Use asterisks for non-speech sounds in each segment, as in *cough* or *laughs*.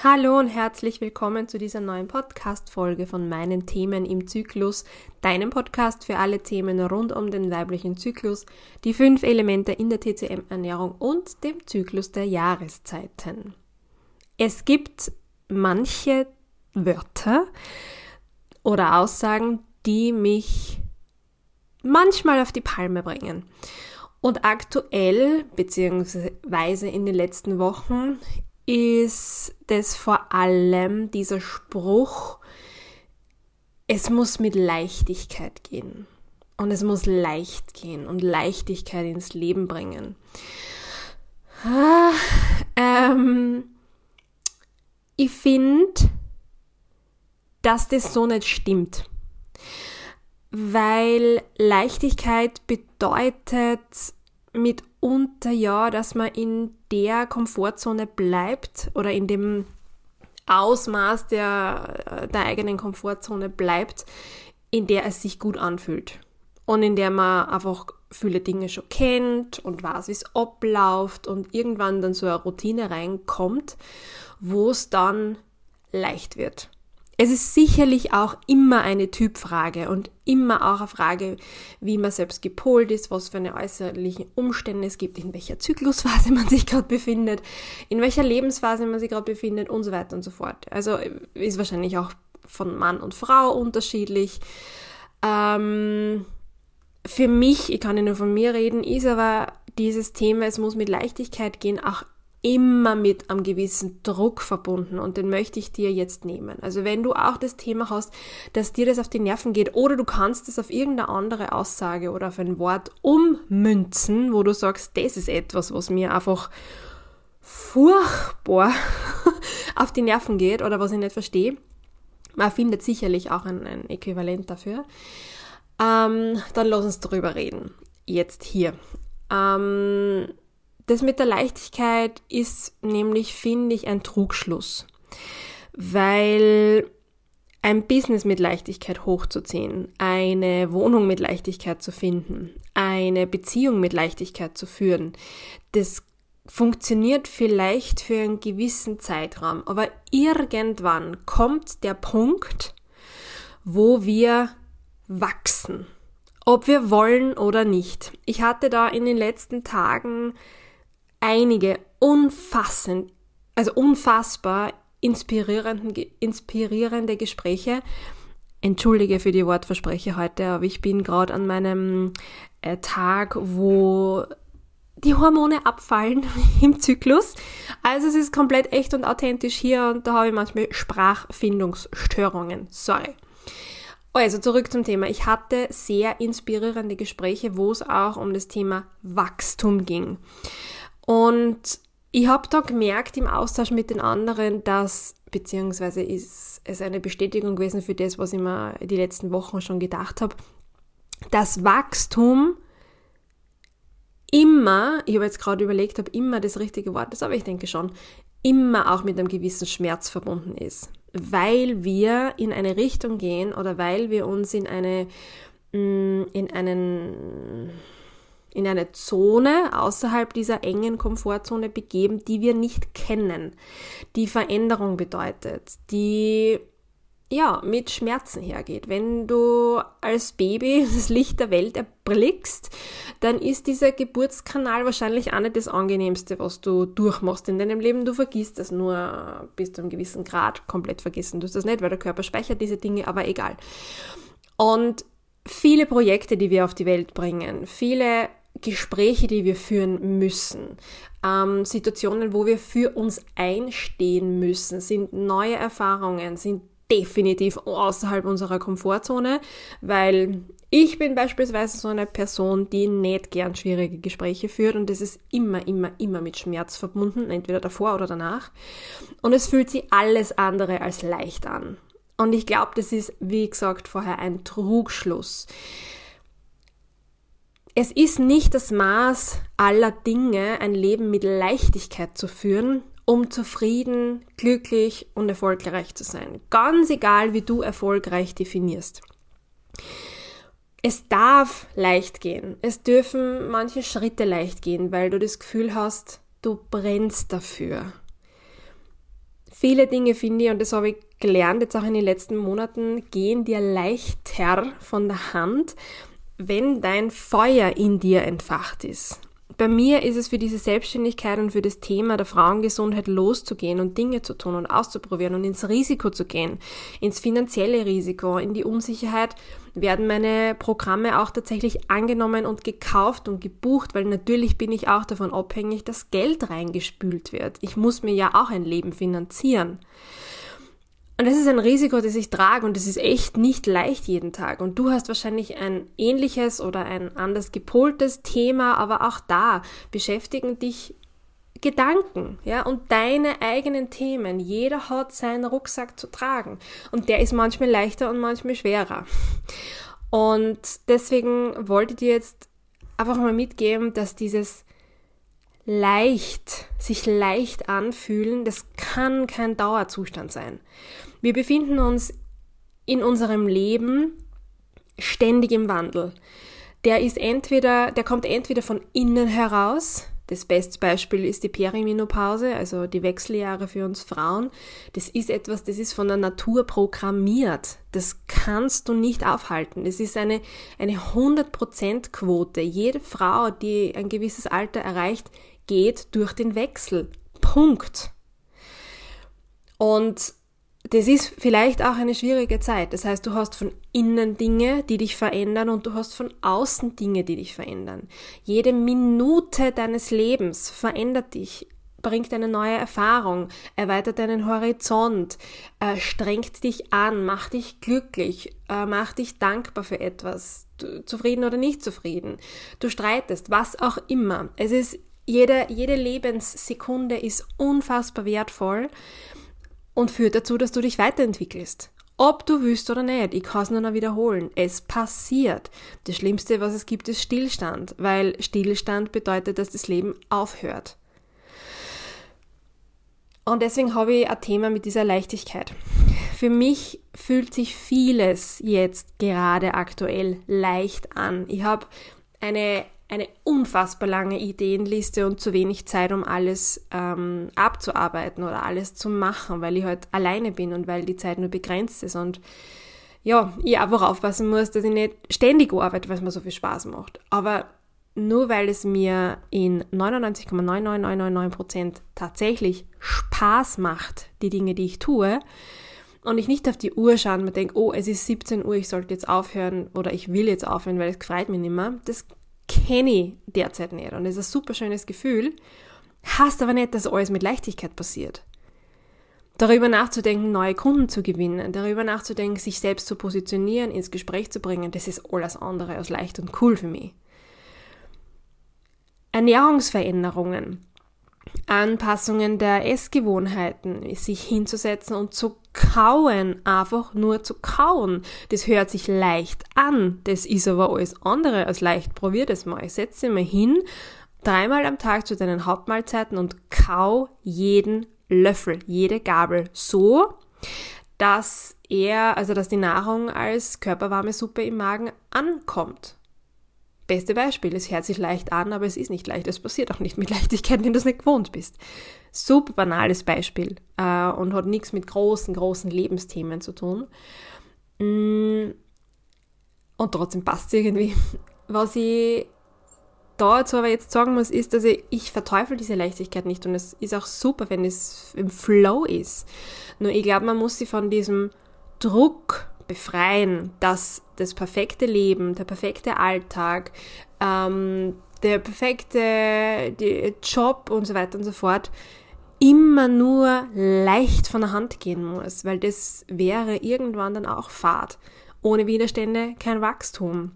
Hallo und herzlich willkommen zu dieser neuen Podcast-Folge von meinen Themen im Zyklus, deinem Podcast für alle Themen rund um den weiblichen Zyklus, die fünf Elemente in der TCM-Ernährung und dem Zyklus der Jahreszeiten. Es gibt manche Wörter oder Aussagen, die mich manchmal auf die Palme bringen. Und aktuell, beziehungsweise in den letzten Wochen, ist das vor allem dieser Spruch, es muss mit Leichtigkeit gehen. Und es muss leicht gehen und Leichtigkeit ins Leben bringen. Ah, ähm, ich finde, dass das so nicht stimmt. Weil Leichtigkeit bedeutet mitunter ja, dass man in der Komfortzone bleibt oder in dem Ausmaß der, der eigenen Komfortzone bleibt, in der es sich gut anfühlt. Und in der man einfach viele Dinge schon kennt und weiß, wie es abläuft und irgendwann dann so eine Routine reinkommt, wo es dann leicht wird. Es ist sicherlich auch immer eine Typfrage und immer auch eine Frage, wie man selbst gepolt ist, was für eine äußerlichen Umstände es gibt, in welcher Zyklusphase *laughs* man sich gerade befindet, in welcher Lebensphase man sich gerade befindet und so weiter und so fort. Also ist wahrscheinlich auch von Mann und Frau unterschiedlich. Ähm, für mich, ich kann ja nur von mir reden, ist aber dieses Thema, es muss mit Leichtigkeit gehen, auch immer mit einem gewissen Druck verbunden und den möchte ich dir jetzt nehmen. Also wenn du auch das Thema hast, dass dir das auf die Nerven geht oder du kannst es auf irgendeine andere Aussage oder auf ein Wort ummünzen, wo du sagst, das ist etwas, was mir einfach furchtbar *laughs* auf die Nerven geht oder was ich nicht verstehe. Man findet sicherlich auch ein, ein Äquivalent dafür. Ähm, dann lass uns darüber reden. Jetzt hier. Ähm, das mit der Leichtigkeit ist nämlich, finde ich, ein Trugschluss. Weil ein Business mit Leichtigkeit hochzuziehen, eine Wohnung mit Leichtigkeit zu finden, eine Beziehung mit Leichtigkeit zu führen, das funktioniert vielleicht für einen gewissen Zeitraum, aber irgendwann kommt der Punkt, wo wir wachsen, ob wir wollen oder nicht. Ich hatte da in den letzten Tagen einige unfassend, also unfassbar inspirierende, Gespräche. Entschuldige für die Wortverspreche heute, aber ich bin gerade an meinem äh, Tag, wo die Hormone abfallen *laughs* im Zyklus. Also es ist komplett echt und authentisch hier und da habe ich manchmal Sprachfindungsstörungen. Sorry. Also zurück zum Thema. Ich hatte sehr inspirierende Gespräche, wo es auch um das Thema Wachstum ging. Und ich habe da gemerkt im Austausch mit den anderen, dass, beziehungsweise ist es eine Bestätigung gewesen für das, was ich mir die letzten Wochen schon gedacht habe, dass Wachstum immer, ich habe jetzt gerade überlegt, ob immer das richtige Wort ist, aber ich denke schon, immer auch mit einem gewissen Schmerz verbunden ist. Weil wir in eine Richtung gehen oder weil wir uns in eine, mm, in einen, in eine Zone außerhalb dieser engen Komfortzone begeben, die wir nicht kennen, die Veränderung bedeutet, die ja, mit Schmerzen hergeht. Wenn du als Baby *laughs* das Licht der Welt erblickst, dann ist dieser Geburtskanal wahrscheinlich auch nicht das angenehmste, was du durchmachst in deinem Leben. Du vergisst das nur bis zu einem gewissen Grad. Komplett vergessen du das nicht, weil der Körper speichert diese Dinge, aber egal. Und viele Projekte, die wir auf die Welt bringen, viele Gespräche, die wir führen müssen, ähm, Situationen, wo wir für uns einstehen müssen, sind neue Erfahrungen, sind definitiv außerhalb unserer Komfortzone, weil ich bin beispielsweise so eine Person, die nicht gern schwierige Gespräche führt und das ist immer, immer, immer mit Schmerz verbunden, entweder davor oder danach. Und es fühlt sich alles andere als leicht an. Und ich glaube, das ist, wie gesagt, vorher ein Trugschluss. Es ist nicht das Maß aller Dinge, ein Leben mit Leichtigkeit zu führen, um zufrieden, glücklich und erfolgreich zu sein. Ganz egal, wie du erfolgreich definierst. Es darf leicht gehen. Es dürfen manche Schritte leicht gehen, weil du das Gefühl hast, du brennst dafür. Viele Dinge finde ich, und das habe ich gelernt jetzt auch in den letzten Monaten, gehen dir leichter von der Hand, wenn dein Feuer in dir entfacht ist bei mir ist es für diese Selbstständigkeit und für das Thema der Frauengesundheit loszugehen und Dinge zu tun und auszuprobieren und ins Risiko zu gehen, ins finanzielle Risiko, in die Unsicherheit, werden meine Programme auch tatsächlich angenommen und gekauft und gebucht, weil natürlich bin ich auch davon abhängig, dass Geld reingespült wird. Ich muss mir ja auch ein Leben finanzieren. Und das ist ein Risiko, das ich trage und das ist echt nicht leicht jeden Tag. Und du hast wahrscheinlich ein ähnliches oder ein anders gepoltes Thema, aber auch da beschäftigen dich Gedanken, ja, und deine eigenen Themen. Jeder hat seinen Rucksack zu tragen. Und der ist manchmal leichter und manchmal schwerer. Und deswegen wollte ich dir jetzt einfach mal mitgeben, dass dieses leicht, sich leicht anfühlen, das kann kein Dauerzustand sein. Wir befinden uns in unserem Leben ständig im Wandel. Der ist entweder, der kommt entweder von innen heraus. Das beste Beispiel ist die Perimenopause, also die Wechseljahre für uns Frauen. Das ist etwas, das ist von der Natur programmiert. Das kannst du nicht aufhalten. Das ist eine, eine 100% Quote. Jede Frau, die ein gewisses Alter erreicht, geht durch den Wechsel. Punkt. Und das ist vielleicht auch eine schwierige Zeit. Das heißt, du hast von innen Dinge, die dich verändern und du hast von außen Dinge, die dich verändern. Jede Minute deines Lebens verändert dich, bringt eine neue Erfahrung, erweitert deinen Horizont, äh, strengt dich an, macht dich glücklich, äh, macht dich dankbar für etwas, zufrieden oder nicht zufrieden. Du streitest, was auch immer. Es ist jede, jede Lebenssekunde ist unfassbar wertvoll und führt dazu, dass du dich weiterentwickelst. Ob du willst oder nicht, ich kann es nur noch wiederholen. Es passiert. Das Schlimmste, was es gibt, ist Stillstand, weil Stillstand bedeutet, dass das Leben aufhört. Und deswegen habe ich ein Thema mit dieser Leichtigkeit. Für mich fühlt sich vieles jetzt gerade aktuell leicht an. Ich habe eine eine unfassbar lange Ideenliste und zu wenig Zeit, um alles ähm, abzuarbeiten oder alles zu machen, weil ich halt alleine bin und weil die Zeit nur begrenzt ist und ja, ich einfach aufpassen muss, dass ich nicht ständig arbeite, weil es mir so viel Spaß macht. Aber nur weil es mir in 99,99999% tatsächlich Spaß macht, die Dinge, die ich tue, und ich nicht auf die Uhr schaue und mir denke, oh, es ist 17 Uhr, ich sollte jetzt aufhören oder ich will jetzt aufhören, weil es gefreut mich nicht mehr, das kenne ich derzeit nicht. Und das ist ein super schönes Gefühl. Heißt aber nicht, dass alles mit Leichtigkeit passiert. Darüber nachzudenken, neue Kunden zu gewinnen, darüber nachzudenken, sich selbst zu positionieren, ins Gespräch zu bringen, das ist alles andere als leicht und cool für mich. Ernährungsveränderungen, Anpassungen der Essgewohnheiten, sich hinzusetzen und zu kauen, einfach nur zu kauen. Das hört sich leicht an, das ist aber alles andere als leicht. Probier das mal. Setz dich mal hin, dreimal am Tag zu deinen Hauptmahlzeiten und kau jeden Löffel, jede Gabel so, dass er, also dass die Nahrung als körperwarme Suppe im Magen ankommt. Beste Beispiel, es hört sich leicht an, aber es ist nicht leicht. Es passiert auch nicht mit Leichtigkeit, wenn du es nicht gewohnt bist. Super banales Beispiel äh, und hat nichts mit großen, großen Lebensthemen zu tun. Mm, und trotzdem passt es irgendwie. *laughs* Was ich dazu aber jetzt sagen muss, ist, dass ich, ich verteufel diese Leichtigkeit nicht und es ist auch super, wenn es im Flow ist. Nur ich glaube, man muss sie von diesem Druck befreien, dass das perfekte Leben, der perfekte Alltag, ähm, der perfekte Job und so weiter und so fort immer nur leicht von der Hand gehen muss, weil das wäre irgendwann dann auch Fahrt. Ohne Widerstände kein Wachstum.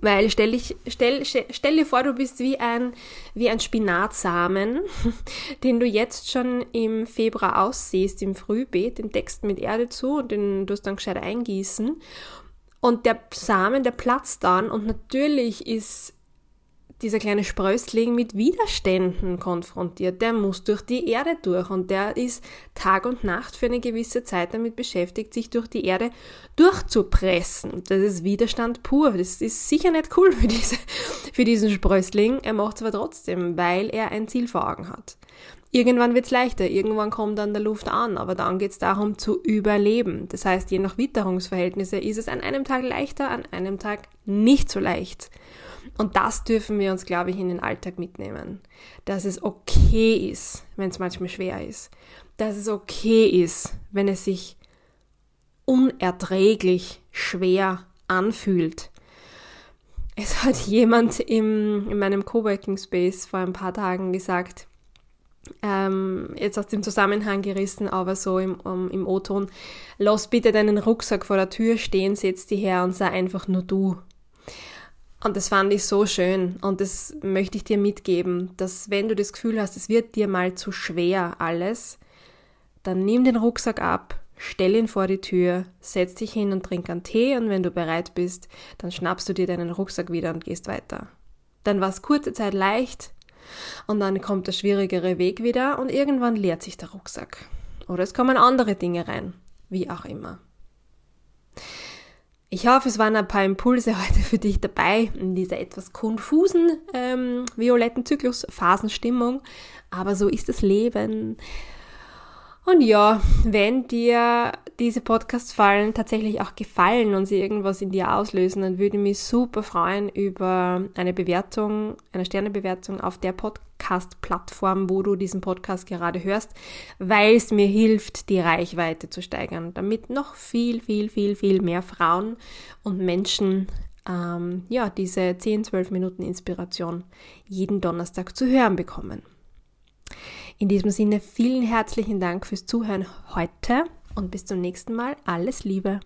Weil stell, dich, stell, stell dir vor, du bist wie ein, wie ein Spinatsamen, *laughs* den du jetzt schon im Februar aussiehst, im Frühbeet, den deckst mit Erde zu und den du dann gescheit eingießen. Und der Samen, der platzt dann und natürlich ist dieser kleine Sprössling mit Widerständen konfrontiert. Der muss durch die Erde durch und der ist Tag und Nacht für eine gewisse Zeit damit beschäftigt, sich durch die Erde durchzupressen. Das ist Widerstand pur. Das ist sicher nicht cool für, diese, für diesen Sprössling. Er macht es aber trotzdem, weil er ein Ziel vor Augen hat. Irgendwann wird es leichter, irgendwann kommt dann der Luft an, aber dann geht es darum zu überleben. Das heißt, je nach Witterungsverhältnisse ist es an einem Tag leichter, an einem Tag nicht so leicht. Und das dürfen wir uns, glaube ich, in den Alltag mitnehmen. Dass es okay ist, wenn es manchmal schwer ist. Dass es okay ist, wenn es sich unerträglich schwer anfühlt. Es hat *laughs* jemand im, in meinem Coworking Space vor ein paar Tagen gesagt, ähm, jetzt aus dem Zusammenhang gerissen, aber so im, um, im O-Ton, lass bitte deinen Rucksack vor der Tür stehen, setz dich her und sei einfach nur du. Und das fand ich so schön und das möchte ich dir mitgeben, dass wenn du das Gefühl hast, es wird dir mal zu schwer alles, dann nimm den Rucksack ab, stell ihn vor die Tür, setz dich hin und trink einen Tee und wenn du bereit bist, dann schnappst du dir deinen Rucksack wieder und gehst weiter. Dann war es kurze Zeit leicht und dann kommt der schwierigere Weg wieder und irgendwann leert sich der Rucksack. Oder es kommen andere Dinge rein, wie auch immer. Ich hoffe, es waren ein paar Impulse *laughs* heute für dich dabei in dieser etwas konfusen ähm, violetten Zyklus-Phasenstimmung. Aber so ist das Leben. Und ja, wenn dir diese Podcast-Fallen tatsächlich auch gefallen und sie irgendwas in dir auslösen, dann würde ich mich super freuen über eine Bewertung, eine Sternebewertung auf der Podcast-Plattform, wo du diesen Podcast gerade hörst, weil es mir hilft, die Reichweite zu steigern, damit noch viel, viel, viel, viel mehr Frauen und Menschen ähm, ja, diese 10, 12 Minuten Inspiration jeden Donnerstag zu hören bekommen. In diesem Sinne vielen herzlichen Dank fürs Zuhören heute und bis zum nächsten Mal. Alles Liebe.